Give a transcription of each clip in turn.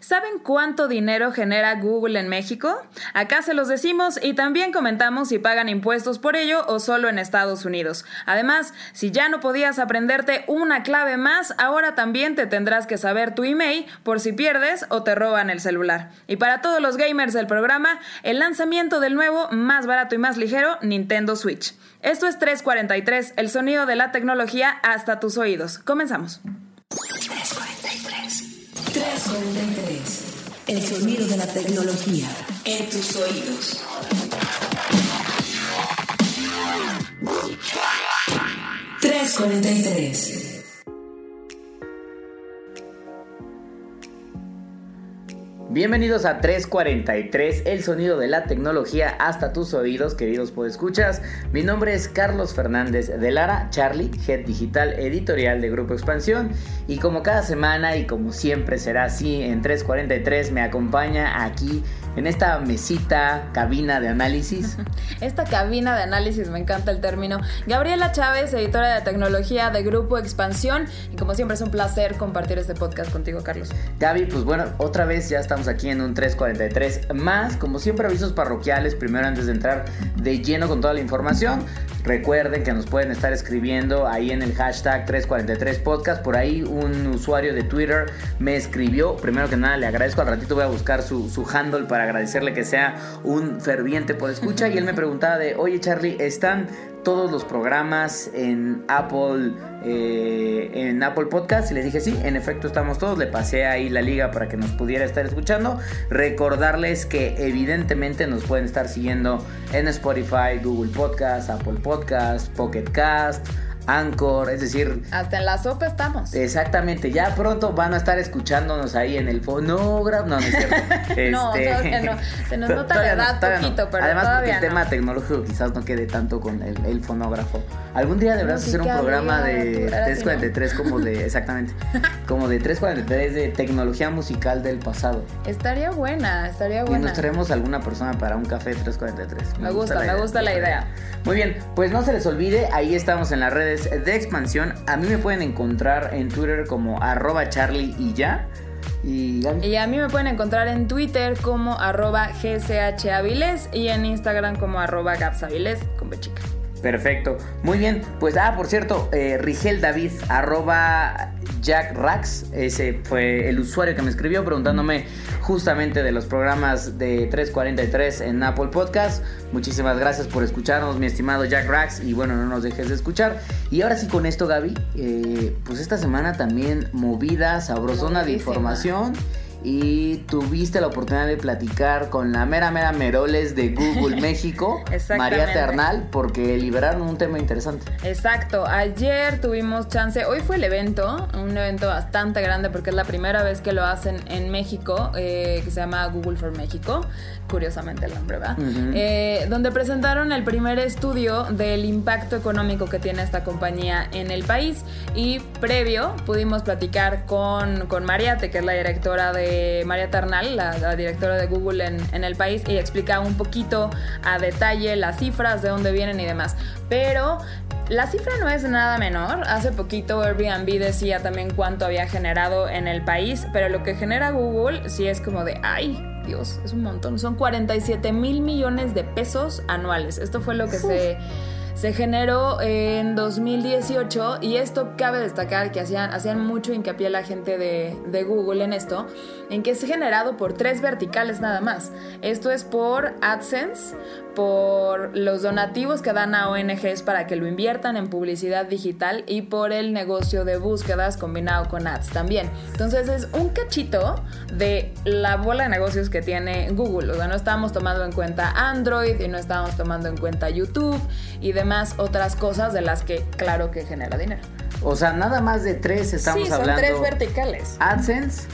¿Saben cuánto dinero genera Google en México? Acá se los decimos y también comentamos si pagan impuestos por ello o solo en Estados Unidos. Además, si ya no podías aprenderte una clave más, ahora también te tendrás que saber tu email por si pierdes o te roban el celular. Y para todos los gamers del programa, el lanzamiento del nuevo, más barato y más ligero Nintendo Switch. Esto es 343, el sonido de la tecnología hasta tus oídos. Comenzamos. 343. 343. El sonido de la tecnología en tus oídos. ¡343! Bienvenidos a 343, el sonido de la tecnología hasta tus oídos, queridos podescuchas. Mi nombre es Carlos Fernández de Lara, Charlie, Head Digital Editorial de Grupo Expansión. Y como cada semana y como siempre será así, en 343 me acompaña aquí en esta mesita, cabina de análisis. Esta cabina de análisis, me encanta el término. Gabriela Chávez, editora de tecnología de Grupo Expansión. Y como siempre es un placer compartir este podcast contigo, Carlos. Gaby, pues bueno, otra vez ya estamos aquí en un 343 más. Como siempre, avisos parroquiales. Primero, antes de entrar de lleno con toda la información, recuerden que nos pueden estar escribiendo ahí en el hashtag 343 podcast. Por ahí un usuario de Twitter me escribió. Primero que nada, le agradezco. Al ratito voy a buscar su, su handle para agradecerle que sea un ferviente por escucha. Y él me preguntaba de, oye Charlie, ¿están todos los programas en Apple, eh, en Apple Podcast y les dije sí, en efecto estamos todos. Le pasé ahí la liga para que nos pudiera estar escuchando. Recordarles que evidentemente nos pueden estar siguiendo en Spotify, Google Podcast, Apple Podcast, Pocket Cast. Anchor, es decir... Hasta en la sopa estamos. Exactamente, ya pronto van a estar escuchándonos ahí en el fonógrafo, no, no es cierto. no, este, no, se nos nota la edad poquito, pero Además porque el tema tecnológico quizás no quede tanto con el, fonógrafo. Algún día deberás hacer un programa de 343 como de, exactamente, como de 343 de tecnología musical del pasado. Estaría buena, estaría buena. Y nos traemos alguna persona para un café 343. Me, gusta, me gusta la idea. Muy bien, pues no se les olvide, ahí estamos en las redes de expansión. A mí me pueden encontrar en Twitter como arroba charlie y ya. Y, a mí me pueden encontrar en Twitter como arroba gchaviles y en Instagram como arroba gapsaviles con bechica. Perfecto. Muy bien. Pues, ah, por cierto, eh, Rigel David, arroba Jack Rax, ese fue el usuario que me escribió preguntándome justamente de los programas de 343 en Apple Podcast. Muchísimas gracias por escucharnos, mi estimado Jack Rax, y bueno, no nos dejes de escuchar. Y ahora sí con esto, Gaby, eh, pues esta semana también movida, sabrosona de información y tuviste la oportunidad de platicar con la mera mera Meroles de Google México, María Ternal, porque liberaron un tema interesante. Exacto, ayer tuvimos chance, hoy fue el evento, un evento bastante grande porque es la primera vez que lo hacen en México, eh, que se llama Google for México, curiosamente el nombre, ¿verdad? Eh, donde presentaron el primer estudio del impacto económico que tiene esta compañía en el país y previo pudimos platicar con, con Mariate, que es la directora de María Ternal, la, directora de Google en, el país, y explica un poquito a detalle las cifras, de dónde vienen y demás. Pero la cifra no es nada menor. Hace poquito Airbnb decía también cuánto había generado en el país, pero lo que genera Google sí es como de, ay, Dios, es un montón. Son 47 mil millones de pesos anuales. Esto fue lo que se se generó en 2018 y esto cabe destacar que hacían, hacían mucho hincapié la gente de, de, Google en esto, en que es generado por tres verticales nada más. Esto es por AdSense, por los donativos que dan a ONGs para que lo inviertan en publicidad digital y por el negocio de búsquedas combinado con ads también. Entonces es un cachito de la bola de negocios que tiene Google. O sea, no estamos tomando en cuenta Android y no estamos tomando en cuenta YouTube y demás otras cosas de las que claro que genera dinero. O sea, nada más de tres estamos sí, son tres verticales. AdSense,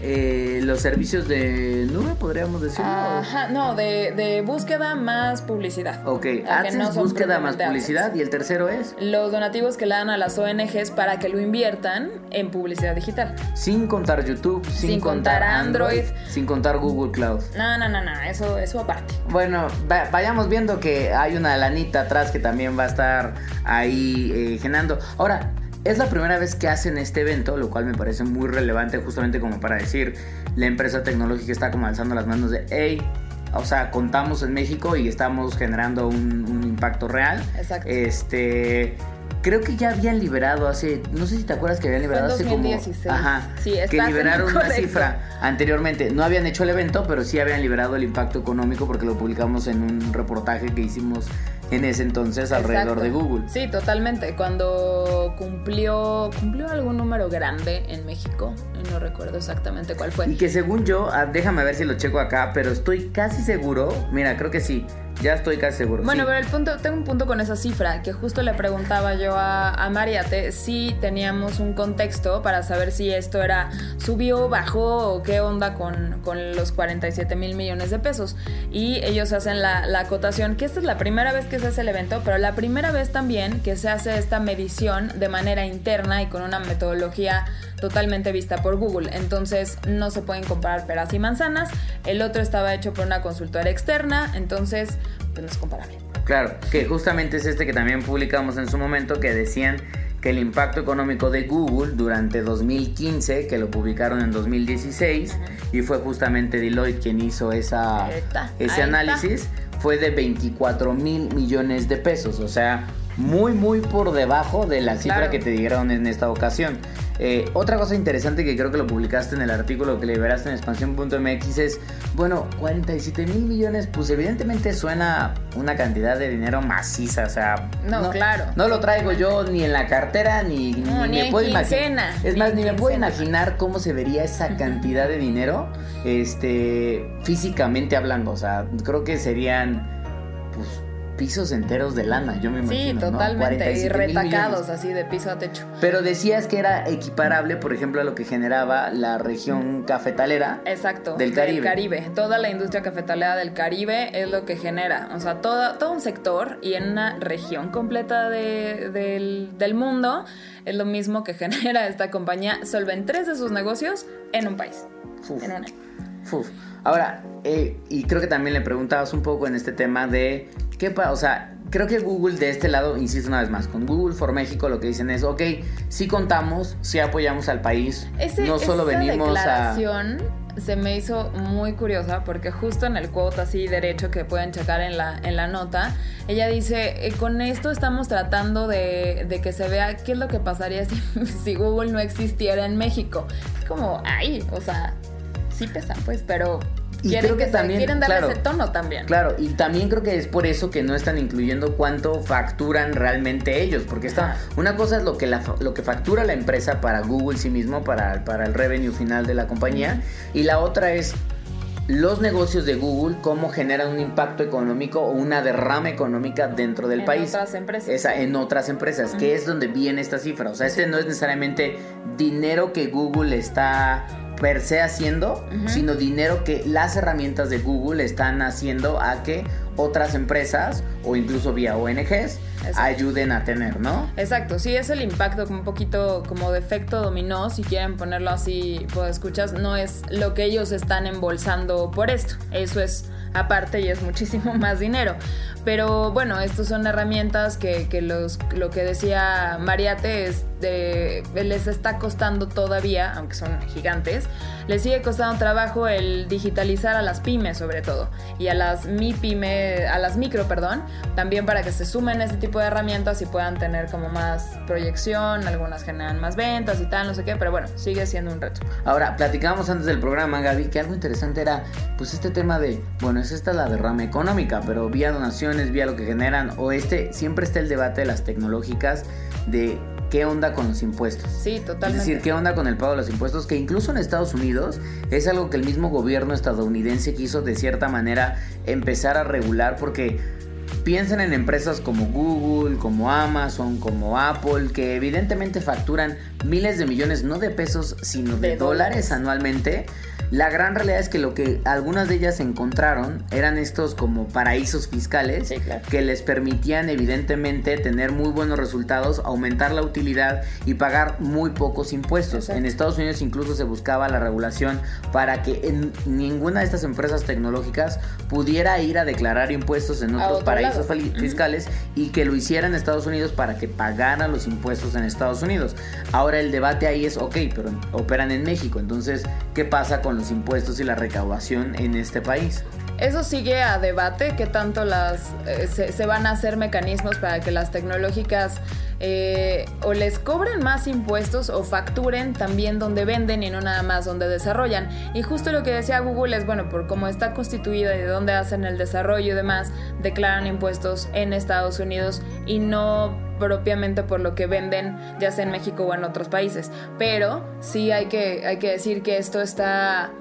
eh, los servicios de nube, podríamos decir. Ajá, no, de, búsqueda más publicidad. Ok, AdSense, búsqueda más publicidad. ¿Y el tercero es? Los donativos que le dan a las ONGs para que lo inviertan en publicidad digital. Sin contar YouTube, sin, contar, Android, sin contar Google Cloud. No, no, no, no, eso, eso aparte. Bueno, vayamos viendo que hay una lanita atrás que también va a estar ahí eh, generando. Ahora, es la primera vez que hacen este evento, lo cual me parece muy relevante justamente como para decir, la empresa tecnológica está como alzando las manos de, hey, o sea, contamos en México y estamos generando un, un impacto real. Exacto. Este, creo que ya habían liberado hace, no sé si te acuerdas que habían liberado hace 2016. como, ajá, Sí, que liberaron una cifra anteriormente. No habían hecho el evento, pero sí habían liberado el impacto económico porque lo publicamos en un reportaje que hicimos en ese entonces alrededor Exacto. de Google. Sí, totalmente. Cuando cumplió cumplió algún número grande en México, no recuerdo exactamente cuál fue. Y que según yo, ah, déjame ver si lo checo acá, pero estoy casi seguro, mira, creo que sí, ya estoy casi seguro. Bueno, sí. pero el punto, tengo un punto con esa cifra, que justo le preguntaba yo a, a Mariate si teníamos un contexto para saber si esto era subió, bajó o qué onda con, con los 47 mil millones de pesos. Y ellos hacen la, la acotación, que esta es la primera vez que se hace el evento, pero la primera vez también que se hace esta medición de manera interna y con una metodología totalmente vista por Google. Entonces no se pueden comparar peras y manzanas. El otro estaba hecho por una consultora externa, entonces pues no es comparable. Claro, que justamente es este que también publicamos en su momento, que decían que el impacto económico de Google durante 2015, que lo publicaron en 2016, y fue justamente Deloitte quien hizo esa, está, ese análisis, fue de 24 mil millones de pesos, o sea, muy, muy por debajo de la cifra Claro. que te dieron en esta ocasión. Eh, otra cosa interesante que creo que lo publicaste en el artículo que liberaste en expansión.mx es, bueno, 47 mil millones, pues evidentemente suena una cantidad de dinero maciza, o sea... No, claro. No lo traigo yo ni en la cartera, ni, No, ni me en puedo imaginar. Es ni más, ni me puedo imaginar cómo se vería esa cantidad de dinero, este, físicamente hablando, o sea, creo que serían, pues, pisos enteros de lana, yo me imagino. Sí, ¿no? totalmente. Y 47 mil retacados así de piso a techo. Pero decías que era equiparable, por ejemplo, a lo que generaba la región cafetalera. Exacto. Del Caribe. Toda la industria cafetalera del Caribe es lo que genera. O sea, todo, todo un sector y en una región completa de- del, del mundo es lo mismo que genera esta compañía solo en tres de sus negocios en un país. Uf. En una. Uf. Ahora, eh, y creo que también le preguntabas un poco en este tema de qué pasa, o sea, creo que Google de este lado, insisto una vez más, con Google for México lo que dicen es, ok, sí contamos, sí apoyamos al país, Ese- no solo esa venimos a... declaración se me hizo muy curiosa porque justo en el quote así derecho que pueden checar en la, en la nota, ella dice, "Eh, con esto estamos tratando de, de que se vea qué es lo que pasaría si, si Google no existiera en México. Es como, ay, o sea, sí pesan pues, pero Y quieren, creo que también, quieren darle claro. ese tono también. Claro, y también creo que es por eso que no están incluyendo cuánto facturan realmente ellos, porque está una cosa es lo que la, lo que factura la empresa para Google sí mismo, para, para el revenue final de la compañía, y la otra es los negocios de Google, cómo generan un impacto económico o una derrama económica dentro del En país. otras empresas. Esa, en otras empresas, que es donde viene esta cifra. O sea, este no es necesariamente dinero que Google está per se haciendo, sino dinero que las herramientas de Google están haciendo a que otras empresas o incluso vía ONGs Exacto. ayuden a tener, ¿no? Exacto, sí, es el impacto como un poquito como de efecto dominó, si quieren ponerlo así, pues escuchas, no es lo que ellos están embolsando por esto, eso es aparte y es muchísimo más dinero. Pero bueno, estos son herramientas que, que los, lo que decía Mariate es les está costando todavía, aunque son gigantes, les sigue costando trabajo el digitalizar a las pymes sobre todo y a las mi pyme, a las micro, perdón, también para que se sumen a este tipo de herramientas y puedan tener como más proyección, algunas generan más ventas y tal, no sé qué, pero bueno, sigue siendo un reto. Ahora, platicábamos antes del programa, Gaby, que algo interesante era, pues este tema de, bueno, es esta la derrama económica, pero vía donaciones, vía lo que generan, o este, siempre está el debate de las tecnológicas de qué onda con los impuestos. Sí, Es totalmente. decir, ¿qué onda con el pago de los impuestos? Que incluso en Estados Unidos es algo que el mismo gobierno estadounidense quiso de cierta manera empezar a regular porque piensen en empresas como Google, como Amazon, como Apple, que evidentemente facturan miles de millones, no de pesos, sino de, De dólares dólares. anualmente. La gran realidad es que lo que algunas de ellas encontraron eran estos como paraísos fiscales que les permitían evidentemente tener muy buenos resultados, aumentar la utilidad y pagar muy pocos impuestos. En Estados Unidos incluso se buscaba la regulación para que en ninguna de estas empresas tecnológicas pudiera ir a declarar impuestos en otros paraísos fiscales y que lo hiciera en Estados Unidos para que pagaran los impuestos en Estados Unidos. Ahora el debate ahí es, ok, pero operan en México, entonces, ¿qué pasa con los impuestos y la recaudación en este país? Eso sigue a debate, qué tanto las eh, se, van a hacer mecanismos para que las tecnológicas eh, o les cobren más impuestos o facturen también donde venden y no nada más donde desarrollan. Y justo lo que decía Google es, bueno, por cómo está constituida y de dónde hacen el desarrollo y demás, declaran impuestos en Estados Unidos y no propiamente por lo que venden ya sea en México o en otros países. Pero sí hay que, hay que decir que esto está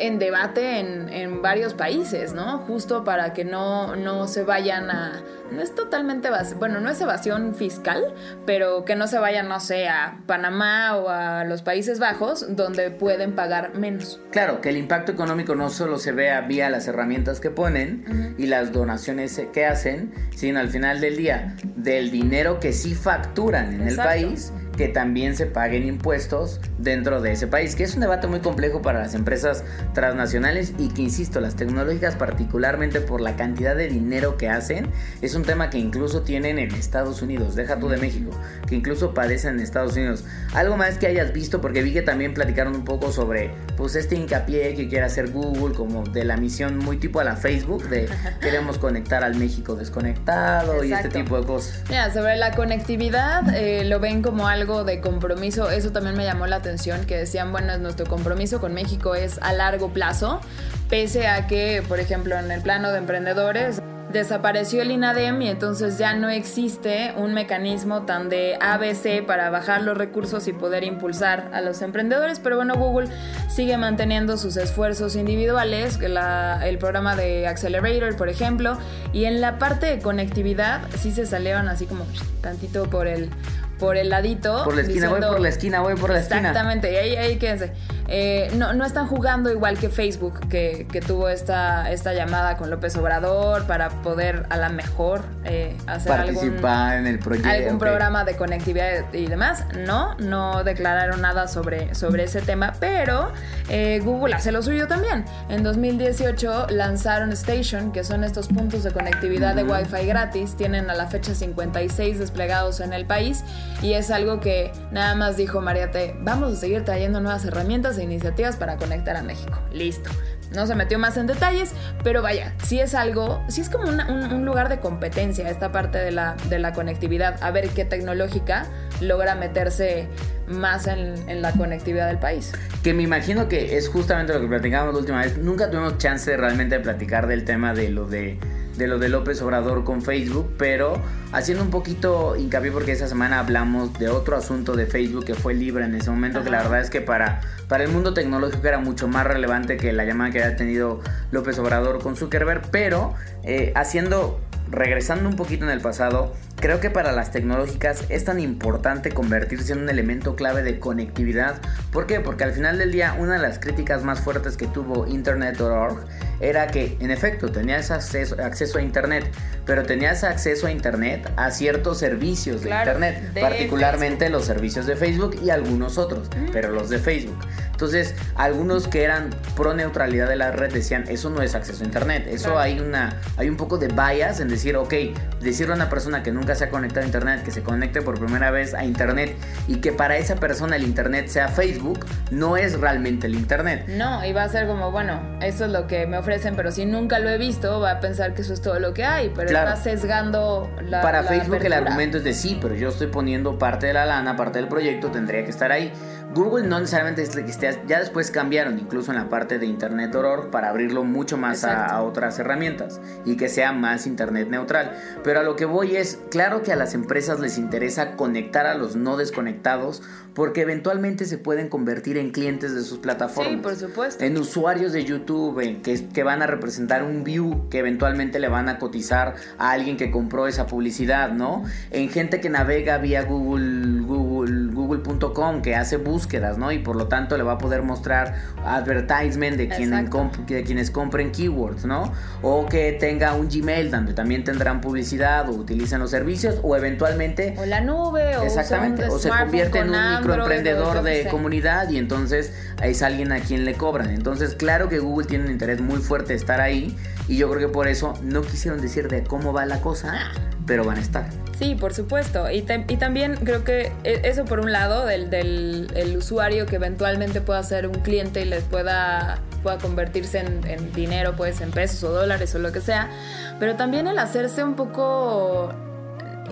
en debate en, varios países, ¿no? Justo para que no, no se vayan a... No es totalmente... Bueno, no es evasión fiscal, pero que no se vayan, no sé, a Panamá o a los Países Bajos, donde pueden pagar menos. Claro, que el impacto económico no solo se vea vía las herramientas que ponen y las donaciones que hacen, sino al final del día, del dinero que sí facturan en el país que también se paguen impuestos dentro de ese país, que es un debate muy complejo para las empresas transnacionales y que, insisto, las tecnológicas particularmente por la cantidad de dinero que hacen, es un tema que incluso tienen en Estados Unidos, deja tú de México, que incluso padecen en Estados Unidos. Algo más que hayas visto, porque vi que también platicaron un poco sobre pues este hincapié que quiere hacer Google, como de la misión muy tipo a la Facebook, de queremos conectar al México desconectado y este tipo de cosas. Mira, sobre la conectividad, eh, lo ven como algo de compromiso, eso también me llamó la atención, que decían, bueno, nuestro compromiso con México es a largo plazo, pese a que, por ejemplo, en el plano de emprendedores, desapareció el INADEM y entonces ya no existe un mecanismo tan de ABC para bajar los recursos y poder impulsar a los emprendedores, pero bueno, Google sigue manteniendo sus esfuerzos individuales, el programa de Accelerator, por ejemplo, y en la parte de conectividad sí se salieron así como tantito por el por el ladito. Por la esquina, voy por la esquina, voy por la esquina. Exactamente, y ahí, ahí quédense. Eh, no, no están jugando igual que Facebook, que, que, tuvo esta, esta llamada con López Obrador para poder a la mejor eh, hacer Participar en el proyecto. algún programa de conectividad y demás. No, no declararon nada sobre, sobre ese tema, pero eh, Google hace lo suyo también. En 2018 lanzaron Station, que son estos puntos de conectividad de Wi-Fi gratis. Tienen a la fecha 56 desplegados en el país y es algo que nada más dijo Mariate, vamos a seguir trayendo nuevas herramientas iniciativas para conectar a México. Listo. No se metió más en detalles, pero vaya, si es algo, si es como un, lugar de competencia esta parte de la, de la conectividad, a ver qué tecnológica logra meterse más en, la conectividad del país. Que me imagino que es justamente lo que platicamos la última vez. Nunca tuvimos chance realmente de platicar del tema de lo de de lo de López Obrador con Facebook, pero haciendo un poquito hincapié porque esa semana hablamos de otro asunto de Facebook que fue libre en ese momento, que la verdad es que para, para el mundo tecnológico era mucho más relevante que la llamada que había tenido López Obrador con Zuckerberg, pero eh, haciendo regresando un poquito en el pasado, creo que para las tecnológicas es tan importante convertirse en un elemento clave de conectividad. ¿Por qué? Porque al final del día una de las críticas más fuertes que tuvo Internet.org era que en efecto tenías acceso, acceso a Internet, pero tenías acceso a Internet a ciertos servicios de Internet, particularmente los servicios de Facebook y algunos otros, pero los de Facebook. Entonces, algunos que eran pro neutralidad de la red decían, eso no es acceso a Internet, eso hay, una, hay un poco de bias en decir, ok, decirle a una persona que nunca se ha conectado a Internet, que se conecte por primera vez a Internet y que para esa persona el Internet sea Facebook, no es realmente el Internet. No, y va a ser como, bueno, eso es lo que me ofrecen, pero si nunca lo he visto, va a pensar que eso es todo lo que hay, pero está sesgando la... Para Facebook el argumento es de sí, pero yo estoy poniendo parte de la lana, parte del proyecto, tendría que estar ahí. Google no necesariamente es que esté, ya después cambiaron incluso en la parte de Internet.org para abrirlo mucho más a, otras herramientas y que sea más Internet neutral. Pero a lo que voy es, claro que a las empresas les interesa conectar a los no desconectados porque eventualmente se pueden convertir en clientes de sus plataformas. Sí, por supuesto. En usuarios de YouTube en que, que van a representar un view que eventualmente le van a cotizar a alguien que compró esa publicidad, ¿no? En gente que navega vía Google, Google google.com que hace búsquedas, ¿no? Y por lo tanto le va a poder mostrar advertisement de, quien comp- de quienes compren keywords, ¿no? O que tenga un Gmail donde también tendrán publicidad o utilicen los servicios o eventualmente O la nube, o Exactamente, se convierte en un Android, microemprendedor de comunidad y entonces es alguien a quien le cobran. Entonces, claro que Google tiene un interés muy fuerte de estar ahí y yo creo que por eso no quisieron decir de cómo va la cosa, pero van a estar. Sí, por supuesto. Y, y también creo que e- eso por un lado, del, del el usuario que eventualmente pueda ser un cliente y les pueda, pueda convertirse en, en dinero, pues en pesos o dólares o lo que sea. Pero también el hacerse un poco...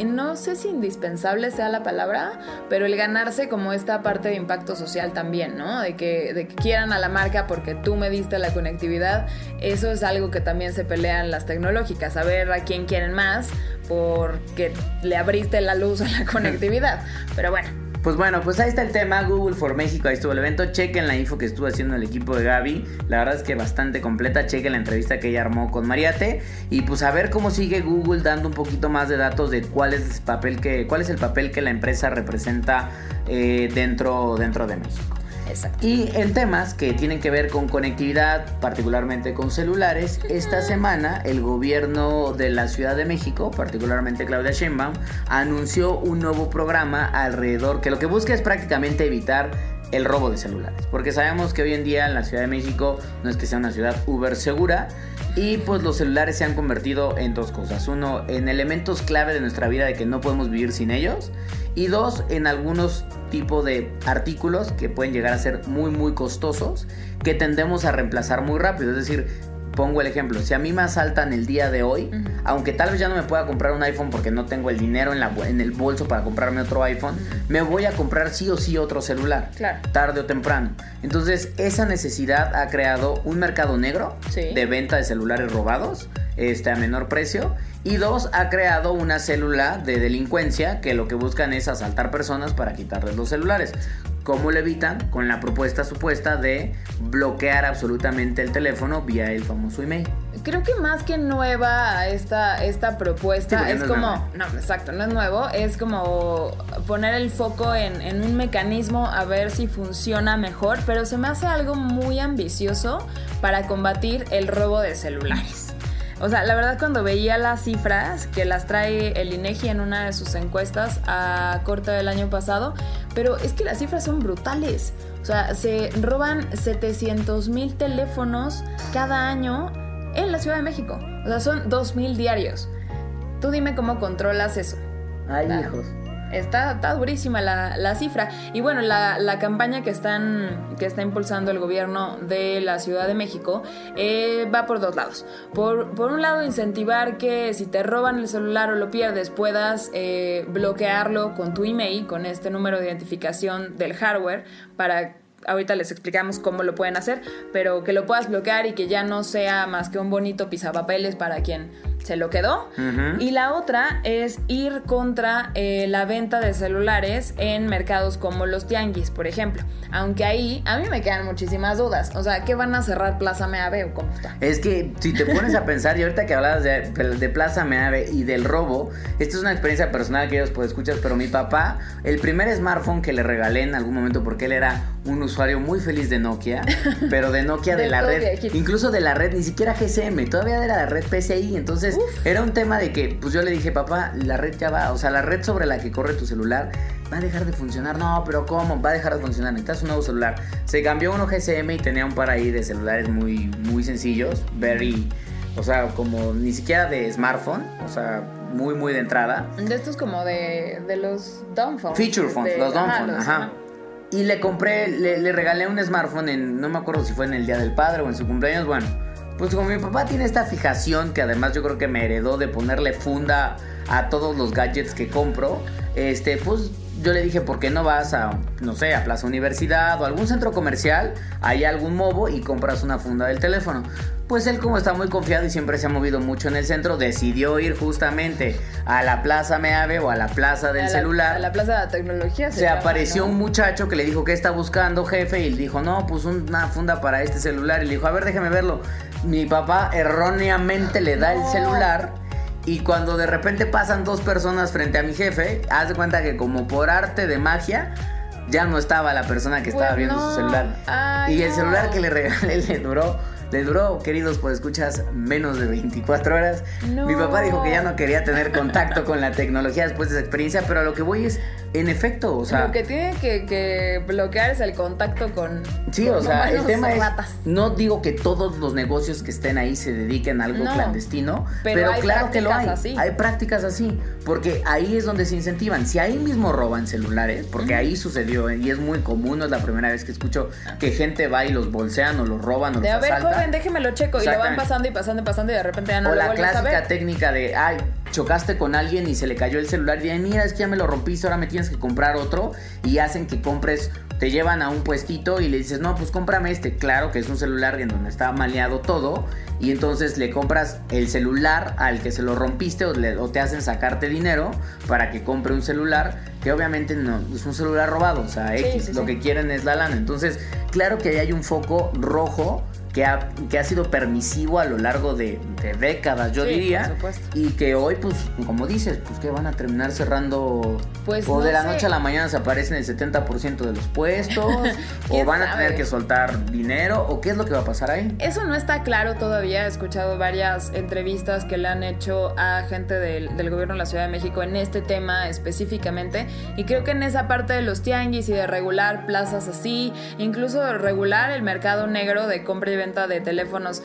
No sé si indispensable sea la palabra, pero el ganarse como esta parte de impacto social también, ¿no? De que, de que quieran a la marca porque tú me diste la conectividad, eso es algo que también se pelean las tecnológicas, a ver a quién quieren más porque le abriste la luz a la conectividad. Pero bueno, Pues bueno, pues ahí está el tema, Google for México, ahí estuvo el evento, chequen la info que estuvo haciendo el equipo de Gaby, la verdad es que bastante completa, chequen la entrevista que ella armó con Mariate y pues a ver cómo sigue Google dando un poquito más de datos de cuál es el papel que, cuál es el papel que la empresa representa eh, dentro, dentro de México. Exacto. Y en temas que tienen que ver con conectividad, particularmente con celulares, esta semana el gobierno de la Ciudad de México, particularmente Claudia Sheinbaum, anunció un nuevo programa alrededor que lo que busca es prácticamente evitar el robo de celulares, porque sabemos que hoy en día en la Ciudad de México no es que sea una ciudad uber segura y pues los celulares se han convertido en dos cosas, uno en elementos clave de nuestra vida de que no podemos vivir sin ellos y dos en algunos tipos de artículos que pueden llegar a ser muy muy costosos que tendemos a reemplazar muy rápido, es decir, pongo el ejemplo, si a mí me asaltan el día de hoy, aunque tal vez ya no me pueda comprar un iPhone porque no tengo el dinero en, la, bo- en el bolso para comprarme otro iPhone, me voy a comprar sí o sí otro celular, Claro. tarde o temprano. Entonces, esa necesidad ha creado un mercado negro Sí. de venta de celulares robados este, a menor precio. Y dos, ha creado una célula de delincuencia que lo que buscan es asaltar personas para quitarles los celulares. ¿Cómo lo evitan? Con la propuesta supuesta de bloquear absolutamente el teléfono vía el famoso email. Creo que más que nueva esta, esta propuesta es no como, no, exacto, no es nuevo, es como poner el foco en, en un mecanismo a ver si funciona mejor, pero se me hace algo muy ambicioso para combatir el robo de celulares. O sea, la verdad cuando veía las cifras que las trae el INEGI en una de sus encuestas a corte del año pasado, pero es que las cifras son brutales. O sea, se roban 700 mil teléfonos cada año en la Ciudad de México. O sea, son 2 mil diarios. Tú dime cómo controlas eso. Ay, Claro. hijos. Está, durísima la, la cifra. Y bueno, la, la campaña que, están, que está impulsando el gobierno de la Ciudad de México eh, va por dos lados. Por, por un lado, incentivar que si te roban el celular o lo pierdes, puedas eh, bloquearlo con tu email, con este número de identificación del hardware, para ahorita les explicamos cómo lo pueden hacer, pero que lo puedas bloquear y que ya no sea más que un bonito pisapapeles para quien se lo quedó. Y la otra es ir contra eh, la venta de celulares en mercados como los tianguis, por ejemplo. Aunque ahí a mí me quedan muchísimas dudas. O sea, ¿qué van a cerrar Plaza Meave o cómo está? Es que si te pones a pensar, y ahorita que hablabas de, de Plaza Meave y del robo, esta es una experiencia personal que ellos pueden escuchar, pero mi papá, el primer smartphone que le regalé en algún momento, porque él era un usuario muy feliz de Nokia, pero de Nokia de De la red, viejito. incluso de la red, ni siquiera GSM, todavía era la red PCI, entonces era un tema de que, pues yo le dije, papá, la red ya va, o sea, la red sobre la que corre tu celular va a dejar de funcionar, no, pero ¿cómo? Va a dejar de funcionar, necesitas un nuevo celular. Se cambió uno GSM y tenía un par ahí de celulares muy, muy sencillos, very, o sea, como ni siquiera de smartphone, o sea, muy, muy de entrada. De estos como de, de los dumb phones. Feature phones, de- los dumb ajá, ajá. Y le compré, le, le regalé un smartphone en, no me acuerdo si fue en el Día del Padre o en su cumpleaños, bueno. Pues como mi papá tiene esta fijación que además yo creo que me heredó de ponerle funda a todos los gadgets que compro, este, pues yo le dije, ¿por qué no vas a, no sé, a Plaza Universidad o algún centro comercial, hay algún mobo y compras una funda del teléfono? Pues él como está muy confiado y siempre se ha movido mucho en el centro, decidió ir justamente a la Plaza Meave o a la Plaza del a la- celular. a la Plaza de la Tecnología. Se llama, apareció ¿no? un muchacho que le dijo que está buscando, jefe, y él dijo, no, pues una funda para este celular. Y le dijo, a ver, déjeme verlo. Mi papá erróneamente le da el celular. Y cuando de repente pasan dos personas frente a mi jefe, haz de cuenta que como por arte de magia, ya no estaba la persona que estaba Pues viendo no. su celular. Ay, y el no. celular que le regalé le duró, le duró, queridos, pues escuchas, menos de 24 horas. No. Mi papá dijo que ya no quería tener contacto con la tecnología después de esa experiencia, pero a lo que voy es, en efecto, o sea... Lo que tiene que, que bloquear es el contacto con. Sí, con o sea, el tema es, ratas. no digo que todos los negocios que estén ahí se dediquen a algo No, clandestino, pero pero, hay claro que lo hay. así. Hay prácticas así, porque ahí es donde se incentivan. Si ahí mismo roban celulares, porque ahí sucedió y es muy común, no es la primera vez que escucho que gente va y los bolsean o los roban o De los a ver, asaltan. joven, déjeme lo checo. Y lo van pasando y pasando y pasando y de repente ya no o lo la a clásica ver. técnica de, ay, chocaste con alguien y se le cayó el celular y ay, mira, es que ya me lo rompiste, ahora me tienes que comprar otro y hacen que compres, te llevan a un puestito y le dices, no, pues cómprame este, claro que es un celular en donde está maleado todo y entonces le compras el celular al que se lo rompiste o, le- o te hacen sacarte dinero para que compre un celular que obviamente no es un celular robado, o sea, Sí, X, sí, lo sí. que quieren es la lana. Entonces, claro que ahí hay un foco rojo que ha, que ha sido permisivo a lo largo de, de décadas, yo Sí, diría. por supuesto. Y que hoy, pues, como dices, pues que van a terminar cerrando. Pues, o no de la sé. noche a la mañana se aparecen el 70% de los puestos. o ¿Quién van a tener que soltar dinero. O qué es lo que va a pasar ahí. Eso no está claro todavía. He escuchado varias entrevistas que le han hecho a gente del, del gobierno de la Ciudad de México en este tema específicamente. Y creo que en esa parte de los tianguis y de regular plazas así, incluso de regular el mercado negro de compra y venta de teléfonos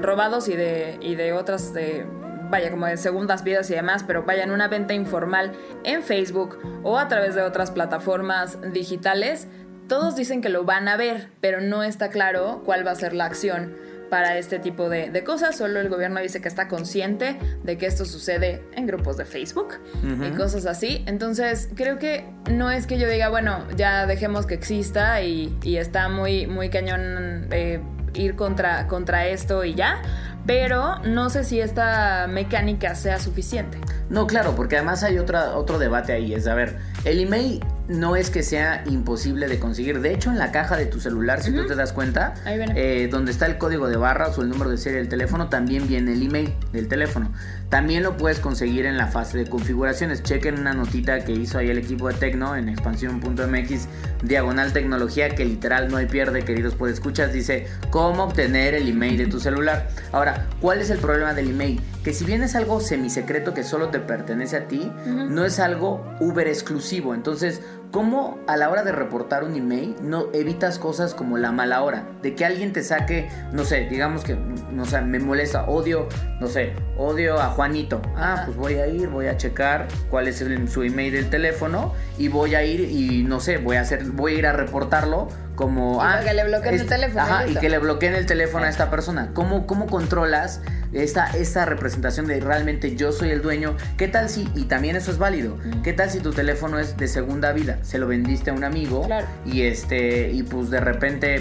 robados y de, y de otras de vaya como de segundas vidas y demás, pero vaya en una venta informal en Facebook o a través de otras plataformas digitales, todos dicen que lo van a ver, pero no está claro cuál va a ser la acción para este tipo de, de cosas. Solo el gobierno dice que está consciente de que esto sucede en grupos de Facebook y cosas así. Entonces, creo que no es que yo diga, bueno, ya dejemos que exista y, y está muy, muy cañón eh, ir contra, contra esto y ya. Pero no sé si esta mecánica sea suficiente. No, claro, porque además hay otra, otro debate ahí. Es, a ver, el email no es que sea imposible de conseguir. De hecho, en la caja de tu celular, si tú te das cuenta, Ahí viene. eh, donde está el código de barras o el número de serie del teléfono, también viene el email del teléfono. También lo puedes conseguir en la fase de configuraciones. Chequen una notita que hizo ahí el equipo de Tecno en expansión.mx, diagonal tecnología, que literal no hay pierde, queridos pues escuchas. Dice cómo obtener el email de tu celular. Ahora, ¿cuál es el problema del email? Que si bien es algo semisecreto que solo te pertenece a ti, no es algo Uber exclusivo. Entonces, ¿cómo a la hora de reportar un email no evitas cosas como la mala hora? De que alguien te saque, no sé, digamos que, no sé, me molesta, odio, no sé, odio a Juanito. Ah, pues voy a ir, voy a checar cuál es el- su email del teléfono y voy a ir y no sé, voy a hacer, voy a ir a reportarlo como Y para que le bloqueen el teléfono, Ajá, y que le bloqueen el teléfono a esta persona. ¿Cómo, cómo controlas esta, esta representación de realmente yo soy el dueño? ¿Qué tal si, y también eso es válido, qué tal si tu teléfono es de segunda vida? Se lo vendiste a un amigo Claro. y este, y pues de repente,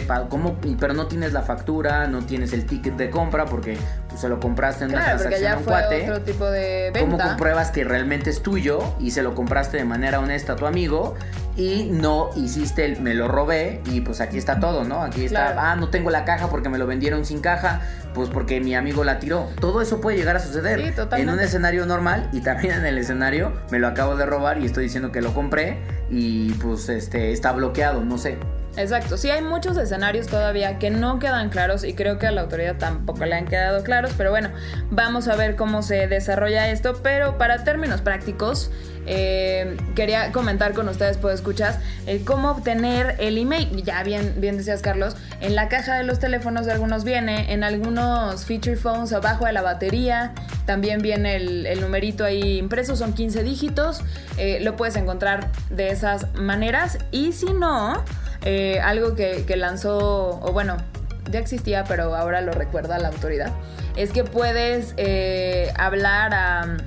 pero no tienes la factura, no tienes el ticket de compra porque se lo compraste en una Claro, transacción a un cuate. otro tipo de ¿Cómo compruebas que realmente es tuyo y se lo compraste de manera honesta a tu amigo y no hiciste el me lo robé y pues aquí está todo, ¿no? Aquí está, Claro. ah, no tengo la caja porque me lo vendieron sin caja, pues porque mi amigo la tiró. Todo eso puede llegar a suceder Sí, en totalmente. un escenario normal y también en el escenario me lo acabo de robar y estoy diciendo que lo compré y pues este está bloqueado, no sé. Exacto, sí hay muchos escenarios todavía que no quedan claros y creo que a la autoridad tampoco le han quedado claros, pero bueno, vamos a ver cómo se desarrolla esto, pero para términos prácticos, eh, quería comentar con ustedes, pues escuchas, eh, cómo obtener el email. Ya bien, bien decías Carlos, en la caja de los teléfonos de algunos viene, en algunos feature phones abajo de la batería, también viene el, numerito ahí impreso, son 15 dígitos, eh, lo puedes encontrar de esas maneras y si no... Eh, algo que, que lanzó, o bueno, ya existía, pero ahora lo recuerda la autoridad, es que puedes eh, hablar a,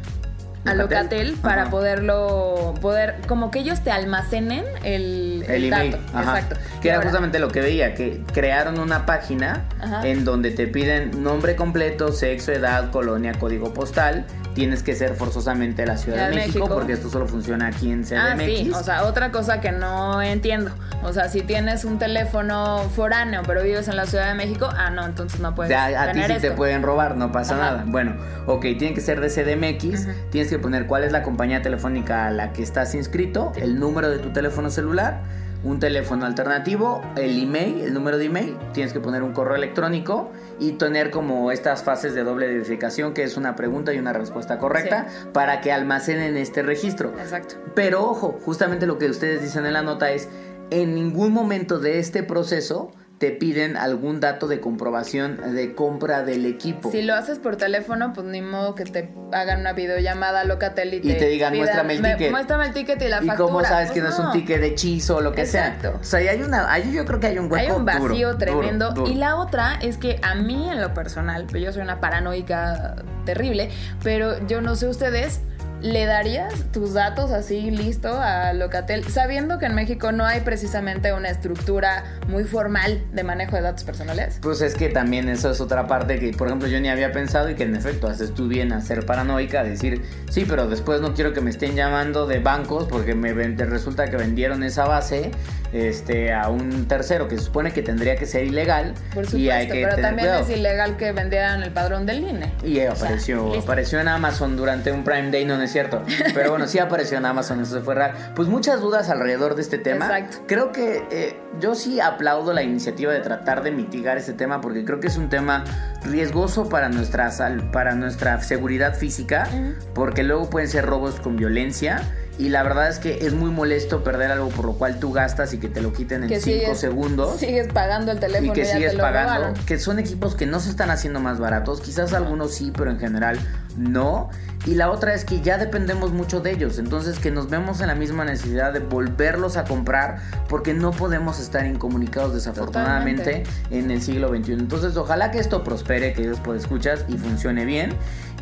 a Locatel. Para Ajá. poderlo, poder, como que ellos te almacenen el, El, el email, dato. ajá. Exacto. Que era justamente lo que veía, que crearon una página Ajá. en donde te piden nombre completo, sexo, edad, colonia, código postal. Tienes que ser forzosamente de la Ciudad de, de México, México. porque esto solo funciona aquí en CDMX. Ah, sí, o sea, otra cosa que no entiendo. O sea, si tienes un teléfono foráneo, pero vives en la Ciudad de México, ah, no, entonces no puedes Ya, a ti sí te pueden robar, no pasa Ajá. nada. Bueno, ok, tiene que ser de CDMX, tienes que poner cuál es la compañía telefónica a la que estás inscrito, el número de tu teléfono celular, un teléfono alternativo, el email, el número de email, tienes que poner un correo electrónico y tener como estas fases de doble verificación, que es una pregunta y una respuesta correcta, para que almacenen este registro. Exacto. Pero ojo, justamente lo que ustedes dicen en la nota es, en ningún momento de este proceso te piden algún dato de comprobación de compra del equipo. Si lo haces por teléfono, pues ni modo que te hagan una videollamada Locatel y, Y te digan, pidan, "Muéstrame el "Me- ticket". Muéstrame el ticket y la ¿Y factura. cómo sabes Pues que no, es un ticket de hechizo o lo que Exacto. sea? O sea, ahí hay una, ahí yo creo que hay un hueco Hay un vacío duro, tremendo. duro. Y la otra es que a mí en lo personal, pues yo soy una paranoica terrible, pero yo no sé ustedes, ¿le darías tus datos así listo a Locatel? Sabiendo que en México no hay precisamente una estructura muy formal de manejo de datos personales. Pues es que también eso es otra parte que, por ejemplo, yo ni había pensado y que en efecto haces tú bien a ser paranoica, a decir, sí, pero después no quiero que me estén llamando de bancos porque me resulta que vendieron esa base este, a un tercero que se supone que tendría que ser ilegal Por supuesto, y hay que pero tener también cuidado. es ilegal que vendieran el padrón del INE. Y O sea, apareció, apareció en Amazon durante un Prime Day, no, no es cierto. Pero bueno, sí apareció en Amazon, eso fue real. Pues muchas dudas alrededor de este tema. Exacto. Creo que eh, yo sí aplaudo la iniciativa de tratar de mitigar este tema porque creo que es un tema riesgoso para nuestra para nuestra seguridad física, porque luego pueden ser robos con violencia. Y la verdad es que es muy molesto perder algo por lo cual tú gastas y que te lo quiten en Que 5 sigues- segundos Sigues pagando el teléfono y que ya sigues te lo pagando, robaron. que son equipos que no se están haciendo más baratos, quizás algunos sí, pero en general no. Y la otra es que ya dependemos mucho de ellos, entonces que nos vemos en la misma necesidad de volverlos a comprar porque no podemos estar incomunicados desafortunadamente en el siglo XXI. Entonces ojalá que esto prospere, que Dios por escuchas y funcione bien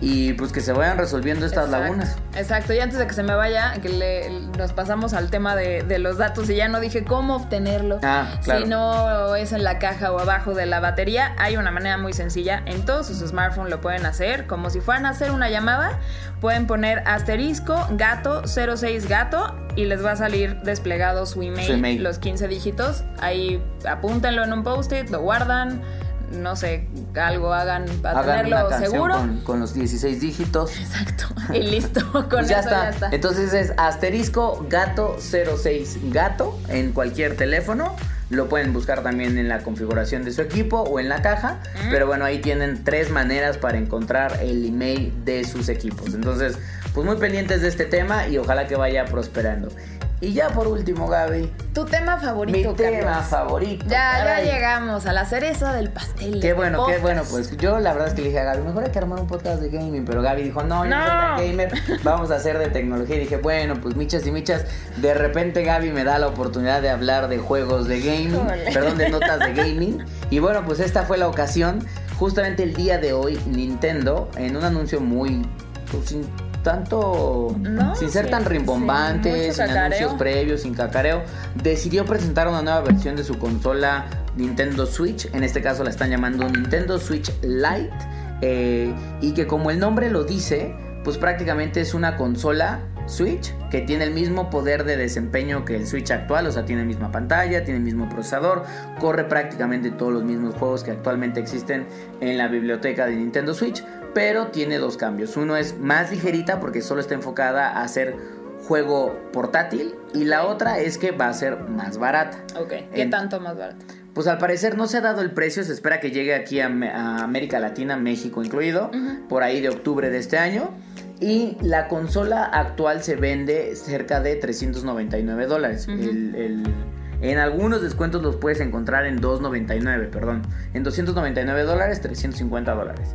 y pues que se vayan resolviendo estas Exacto, lagunas. Exacto, y antes de que se me vaya, que le- nos pasamos al tema de, de los datos y ya no dije cómo obtenerlo. Ah, claro. Si no es en la caja o abajo de la batería, hay una manera muy sencilla. En todos sus smartphones lo pueden hacer, como si fueran a hacer una llamada. Pueden poner asterisco gato 06 gato y les va a salir desplegado su email, Su email. los 15 dígitos. Ahí apúntenlo en un post-it, lo guardan. No sé, algo hagan para Hagan tenerlo una canción seguro. con, con los 16 dígitos. Exacto. Y listo. Con Pues ya eso está. ya está. Entonces es asterisco gato 06 gato en cualquier teléfono. Lo pueden buscar también en la configuración de su equipo o en la caja. Pero bueno, ahí tienen tres maneras para encontrar el email de sus equipos. Entonces, pues muy pendientes de este tema y ojalá que vaya prosperando. Y ya por último, Gaby, Tu tema favorito, mi tema Carlos. favorito. Ya, ya llegamos a la cereza del pastel. Qué bueno, qué bueno. Pues yo la verdad es que le dije a Gaby, mejor hay que armar un podcast de gaming. Pero Gaby dijo, no, yo no, No. soy tan gamer, vamos a hacer de tecnología. Y dije, bueno, pues michas y michas. De repente Gaby me da la oportunidad de hablar de juegos de gaming, perdón, de notas de gaming. Y bueno, pues esta fue la ocasión. Justamente el día de hoy, Nintendo, en un anuncio muy, pues, tanto, No, sin ser sí, tan sí, mucho sin anuncios previos, sin cacareo, decidió presentar una nueva versión de su consola Nintendo Switch. En este caso la están llamando Nintendo Switch Lite. eh, y que como el nombre lo dice, pues prácticamente es una consola Switch que tiene el mismo poder de desempeño que el Switch actual, o sea, tiene la misma pantalla, tiene el mismo procesador, corre prácticamente todos los mismos juegos que actualmente existen en la biblioteca de Nintendo Switch, pero tiene dos cambios. Uno es más ligerita porque solo está enfocada a hacer juego portátil y la otra es que va a ser más barata. Ok. ¿Qué En- tanto más barato? Pues al parecer no se ha dado el precio, se espera que llegue aquí a, América Latina, México incluido, por ahí de octubre de este año. Y la consola actual se vende cerca de 399 dólares. El- el- en algunos descuentos los puedes encontrar en 299, perdón. En 299 dólares, 350 dólares.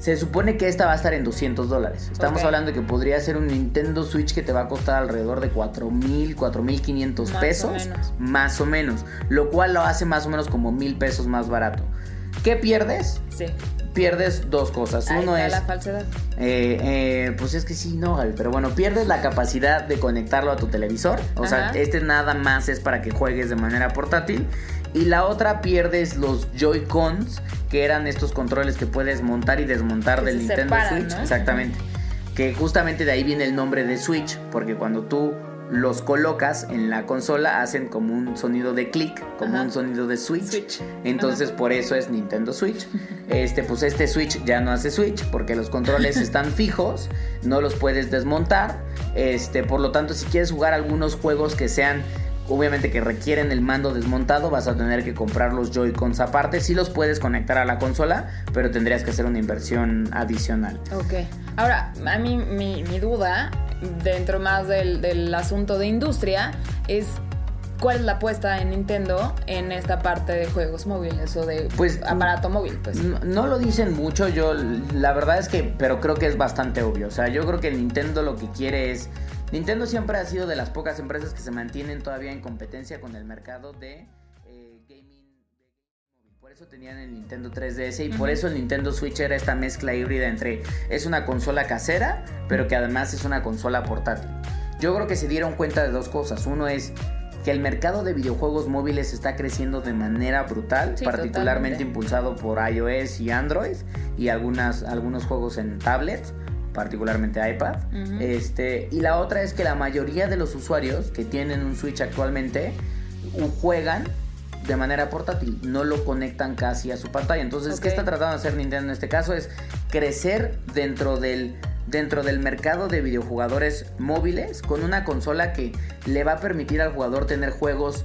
Se supone que esta va a estar en 200 dólares. Estamos hablando de que podría ser un Nintendo Switch que te va a costar alrededor de 4.000, 4.500 Más o pesos. Más o menos. Lo cual lo hace más o menos como mil pesos más barato. ¿Qué pierdes? Sí. Pierdes dos cosas. Ahí Uno está es... la falsedad. eh, eh, pues es que sí, no, Gaby, pero bueno, pierdes la capacidad de conectarlo a tu televisor. O sea, este nada más es para que juegues de manera portátil. Y la otra pierdes los Joy-Cons, que eran estos controles que puedes montar y desmontar Que del se Nintendo separan, Switch. ¿no? Exactamente. Que justamente de ahí viene el nombre de Switch, porque cuando tú los colocas en la consola hacen como un sonido de clic, como Ajá. un sonido de switch. Switch. Entonces por eso es Nintendo Switch. Este, pues este Switch ya no hace Switch porque los controles están fijos, no los puedes desmontar. Este, por lo tanto, si quieres jugar algunos juegos que sean obviamente que requieren el mando desmontado, vas a tener que comprar los Joy-Cons aparte. Sí los puedes conectar a la consola, pero tendrías que hacer una inversión adicional. Ok. Ahora, a mí mi, mi duda, dentro más del, del asunto de industria, es cuál es la apuesta en Nintendo en esta parte de juegos móviles o de Pues, aparato móvil. Pues. No, no lo dicen mucho, yo la verdad es que, pero creo que es bastante obvio. O sea, yo creo que Nintendo lo que quiere es... Nintendo siempre ha sido de las pocas empresas que se mantienen todavía en competencia con el mercado de de- Por eso tenían el Nintendo 3DS y por eso el Nintendo Switch era esta mezcla híbrida entre es una consola casera, pero que además es una consola portátil. Yo creo que se dieron cuenta de dos cosas. Uno es que el mercado de videojuegos móviles está creciendo de manera brutal, Sí, particularmente totalmente. impulsado por iOS y Android y algunas, algunos juegos en tablets, particularmente iPad. Este, y la otra es que la mayoría de los usuarios que tienen un Switch actualmente juegan de manera portátil, no lo conectan casi a su pantalla. Entonces, ¿qué está tratando de hacer Nintendo en este caso? Es crecer dentro del dentro del mercado de videojugadores móviles con una consola que le va a permitir al jugador tener juegos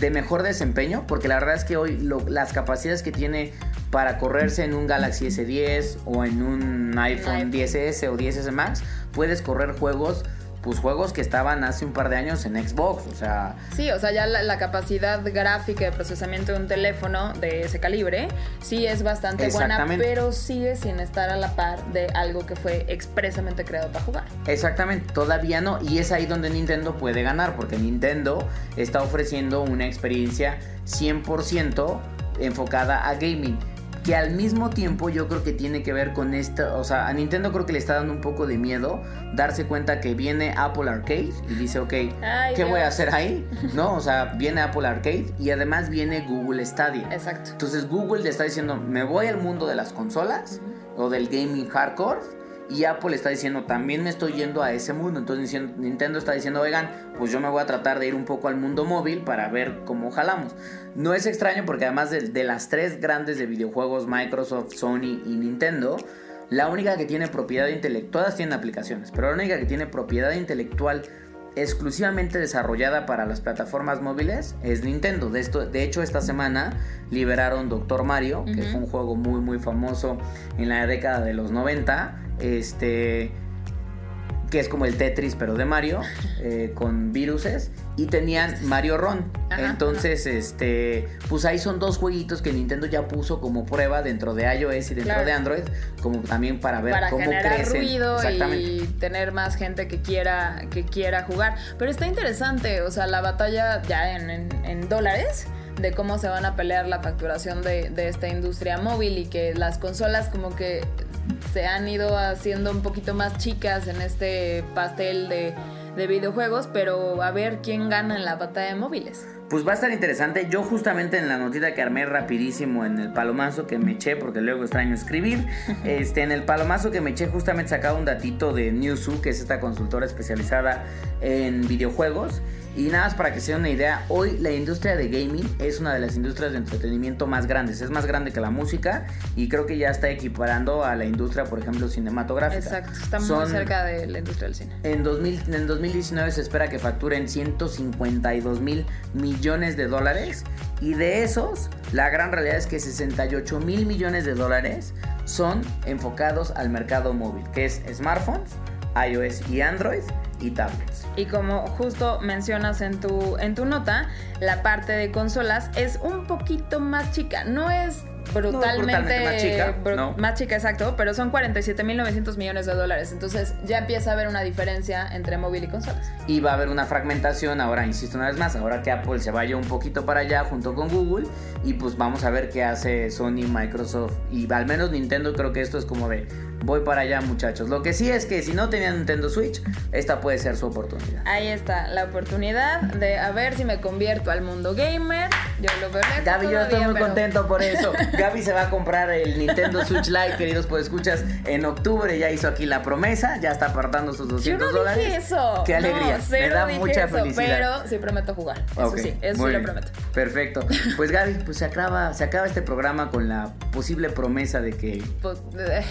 de mejor desempeño, porque la verdad es que hoy lo- las capacidades que tiene para correrse en un Galaxy S10 o en un iPhone iPhone. 10S o 10S Max, puedes correr juegos, pues juegos que estaban hace un par de años en Xbox, o sea, Sí, o sea, ya la, la capacidad gráfica de procesamiento de un teléfono de ese calibre sí es bastante buena, pero sigue sin estar a la par de algo que fue expresamente creado para jugar. Exactamente, todavía no. Y es ahí donde Nintendo puede ganar, porque Nintendo está ofreciendo una experiencia 100% enfocada a gaming. Que al mismo tiempo yo creo que tiene que ver con esta, o sea, a Nintendo creo que le está dando un poco de miedo darse cuenta que viene Apple Arcade y dice, ok, Ay, ¿qué voy a hacer ahí? ¿No? O sea, viene Apple Arcade y además viene Google Stadia. Exacto. Entonces Google le está diciendo, me voy al mundo de las consolas o del gaming hardcore. Y Apple está diciendo, también me estoy yendo a ese mundo. Entonces Nintendo está diciendo, oigan, pues yo me voy a tratar de ir un poco al mundo móvil para ver cómo jalamos. No es extraño porque además de, de las tres grandes de videojuegos, Microsoft, Sony y Nintendo, la única que tiene propiedad intelectual, todas tienen aplicaciones, pero la única que tiene propiedad intelectual exclusivamente desarrollada para las plataformas móviles es Nintendo. De, esto, de hecho, esta semana liberaron Doctor Mario, que fue un juego muy muy famoso en la década de los 90. Este que es como el Tetris pero de Mario eh, con viruses y tenían Mario Ron Ajá, entonces este pues ahí son dos jueguitos que Nintendo ya puso como prueba dentro de iOS y dentro Claro. de Android como también para ver para cómo generar crecen. ruido y tener más gente que quiera que quiera jugar. Pero está interesante o sea la batalla ya en, en- en dólares de cómo se van a pelear la facturación de, de esta industria móvil y que las consolas como que se han ido haciendo un poquito más chicas en este pastel de, de videojuegos pero a ver quién gana en la batalla de móviles Pues va a estar interesante. Yo justamente en la notita que armé rapidísimo en el palomazo que me eché, porque luego extraño escribir, este, en el palomazo que me eché justamente sacaba un datito de Newzoo, que es esta consultora especializada en videojuegos. Y nada más para que se den una idea, hoy la industria de gaming es una de las industrias de entretenimiento más grandes. Es más grande que la música y creo que ya está equiparando a la industria, por ejemplo, cinematográfica. exacto está muy cerca de la industria del cine en, 2000, en 2019 se espera que facturen 152 mil millones de dólares y de esos la gran realidad es que 68 mil millones de dólares son enfocados al mercado móvil, que es smartphones, iOS y Android y tablets. Y como justo mencionas en tu, en tu nota, la parte de consolas es un poquito más chica. No es brutalmente, brutalmente más chica, no. más chica, exacto, pero son 47.900 millones de dólares. Entonces ya empieza a haber una diferencia entre móvil y consolas. Y va a haber una fragmentación, ahora insisto una vez más, ahora que Apple se vaya un poquito para allá junto con Google y pues vamos a ver qué hace Sony, Microsoft y al menos Nintendo, creo que esto es como de voy para allá muchachos. Lo que sí es que si no tenían Nintendo Switch, esta puede ser su oportunidad. Ahí está la oportunidad de a ver si me convierto al mundo gamer. Yo lo veo Gaby, yo estoy muy pero- contento por eso. Gaby se va a comprar el Nintendo Switch Lite, queridos escuchas en octubre ya hizo aquí la promesa, ya está apartando sus Yo 200 no dólares. dije eso. Qué alegría, No, me da mucha eso, felicidad. Pero sí prometo jugar. Eso sí, eso sí lo prometo. Perfecto. Pues Gaby, pues se acaba, se acaba este programa con la posible promesa de que. Pues, eh,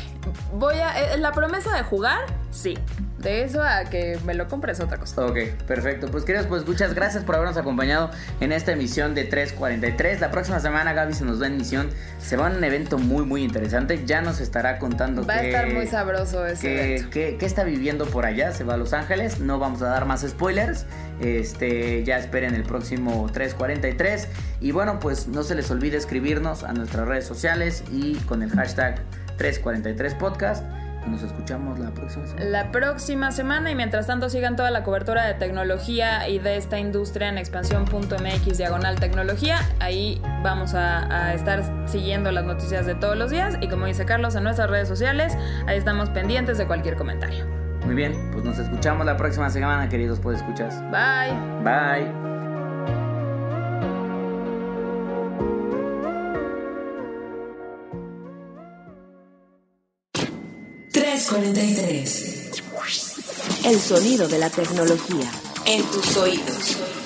voy a. eh, La promesa de jugar, sí. De eso a que me lo compres otra cosa. Ok, perfecto. Pues queridos, pues muchas gracias por habernos acompañado en esta emisión de 343. La próxima semana Gaby se nos va en misión. Se va a un evento muy, muy interesante. Ya nos estará contando Va a estar muy sabroso ese qué, evento. qué está viviendo por allá. Se va a Los Ángeles. No vamos a dar más spoilers. Este, ya esperen el próximo 343. Y bueno, pues no se les olvide escribirnos a nuestras redes sociales y con el hashtag 343podcast. Y nos escuchamos la próxima semana. La próxima semana y mientras tanto sigan toda la cobertura de tecnología y de esta industria en expansión.mx diagonal tecnología. Ahí vamos a, a estar siguiendo las noticias de todos los días y como dice Carlos en nuestras redes sociales, ahí estamos pendientes de cualquier comentario. Muy bien, pues nos escuchamos la próxima semana, queridos pues escuchas. Bye. Bye. 343. El sonido de la tecnología. En tus oídos. 343.